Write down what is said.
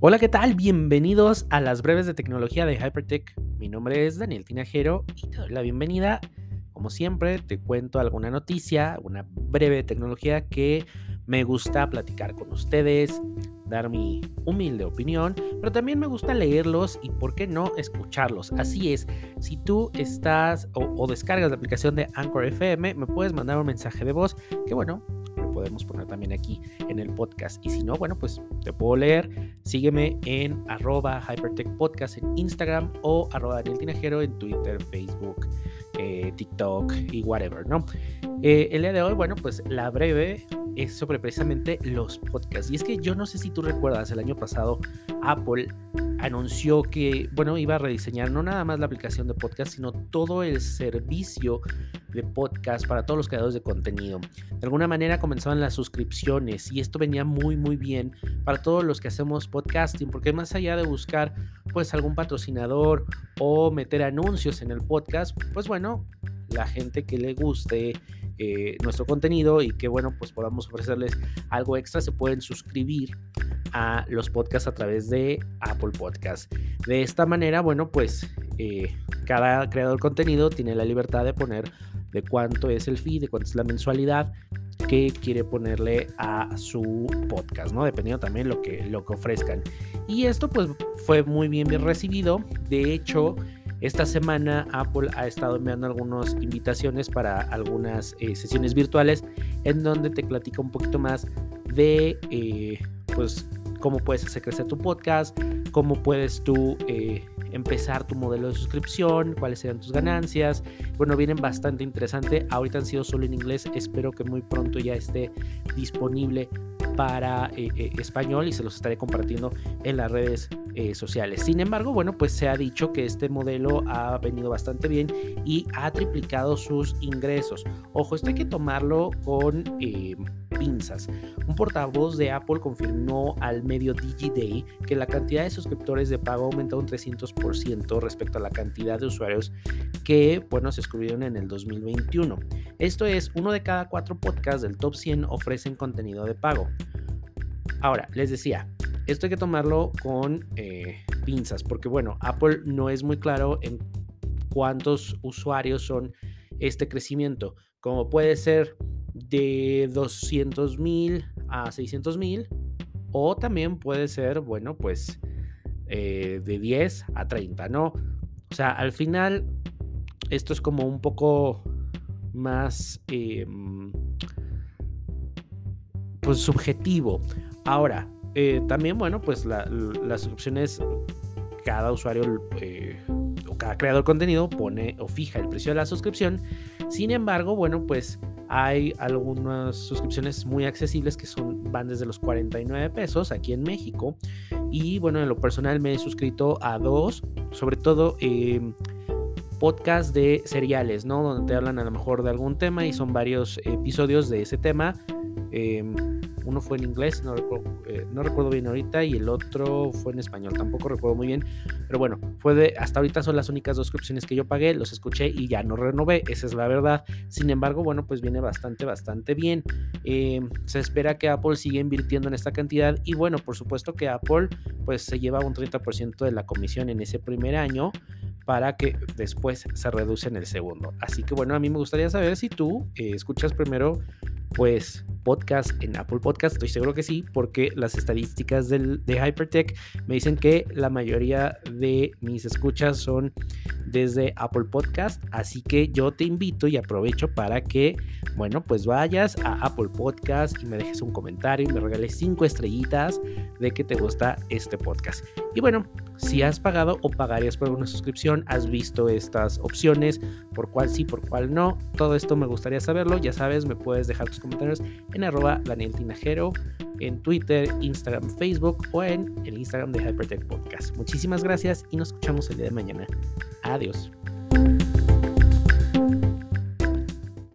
Hola, ¿qué tal? Bienvenidos a las breves de tecnología de Hypertech. Mi nombre es Daniel Tinajero y te doy la bienvenida. Como siempre, te cuento alguna noticia, una breve tecnología que me gusta platicar con ustedes, dar mi humilde opinión, pero también me gusta leerlos y, ¿por qué no, escucharlos? Así es, si tú estás o, o descargas la aplicación de Anchor FM, me puedes mandar un mensaje de voz que, bueno, podemos poner también aquí en el podcast. Y si no, bueno, pues te puedo leer. Sígueme en arroba Hypertech Podcast en Instagram o arroba Daniel Tinajero en Twitter, Facebook, eh, TikTok y whatever, ¿no? Eh, el día de hoy, bueno, pues la breve es sobre precisamente los podcasts. Y es que yo no sé si tú recuerdas, el año pasado Apple anunció que, bueno, iba a rediseñar no nada más la aplicación de podcast, sino todo el servicio de podcast para todos los creadores de contenido. De alguna manera comenzaban las suscripciones y esto venía muy muy bien para todos los que hacemos podcasting, porque más allá de buscar pues algún patrocinador o meter anuncios en el podcast, pues bueno, la gente que le guste eh, nuestro contenido y que bueno pues podamos ofrecerles algo extra se pueden suscribir a los podcasts a través de Apple Podcast. De esta manera, bueno, pues eh, cada creador de contenido tiene la libertad de poner de cuánto es el fee, de cuánto es la mensualidad que quiere ponerle a su podcast, ¿no? Dependiendo también lo que, lo que ofrezcan. Y esto pues fue muy bien, bien recibido. De hecho, esta semana Apple ha estado enviando algunas invitaciones para algunas eh, sesiones virtuales en donde te platica un poquito más de eh, pues cómo puedes hacer crecer tu podcast, cómo puedes tú eh, empezar tu modelo de suscripción, cuáles serán tus ganancias. Bueno, vienen bastante interesante. Ahorita han sido solo en inglés. Espero que muy pronto ya esté disponible para eh, eh, español y se los estaré compartiendo en las redes sociales. Sin embargo, bueno, pues se ha dicho que este modelo ha venido bastante bien y ha triplicado sus ingresos. Ojo, esto hay que tomarlo con pinzas. Un portavoz de Apple confirmó al medio DigiDay que la cantidad de suscriptores de pago aumentó un 300% respecto a la cantidad de usuarios que, bueno, se suscribieron en el 2021. Esto es, uno de cada cuatro podcasts del top 100 ofrecen contenido de pago. Ahora, les decía, esto hay que tomarlo con eh, pinzas, porque bueno, Apple no es muy claro en cuántos usuarios son este crecimiento. Como puede ser de 200 mil a 600 mil o también puede ser, bueno, pues eh, de 10 a 30, ¿no? O sea, al final esto es como un poco más, em, pues subjetivo. Ahora, eh, también, bueno, pues las opciones, cada usuario eh, o cada creador de contenido pone o fija el precio de la suscripción. Sin embargo, bueno, pues hay algunas suscripciones muy accesibles que son, van desde los 49 pesos aquí en México. Y bueno, en lo personal me he suscrito a dos, sobre todo eh, de seriales, ¿no? Donde te hablan a lo mejor de algún tema y son varios episodios de ese tema. Em, uno fue en inglés, no recuerdo, eh, no recuerdo, bien ahorita, y el otro fue en español, tampoco recuerdo muy bien. Pero bueno, fue de, hasta ahorita son las únicas dos suscripciones que yo pagué, los escuché y ya no renové, esa es la verdad. Sin embargo, bueno, pues viene bastante, bastante bien. Em, se espera que Apple siga invirtiendo en esta cantidad y bueno, por supuesto que Apple pues se lleva un 30% de la comisión en ese primer año para que después se reduce en el segundo. Así que bueno, a mí me gustaría saber si tú eh, escuchas primero pues podcast en Apple Podcast, estoy seguro que sí, porque las estadísticas de Hypertech me dicen que la mayoría de mis escuchas son desde Apple Podcast, así que yo te invito y aprovecho para que, bueno, pues vayas a Apple Podcast y me dejes un comentario y me regales cinco estrellitas de que te gusta este podcast. Y bueno, si has pagado o pagarías por una suscripción, has visto estas opciones, por cuál sí, por cuál no, todo esto me gustaría saberlo, ya sabes, me puedes dejar tus comentarios en arroba Daniel Tinajero, en Twitter, Instagram, Facebook o en el Instagram de Hypertech Podcast. Muchísimas gracias y nos escuchamos el día de mañana. Adiós.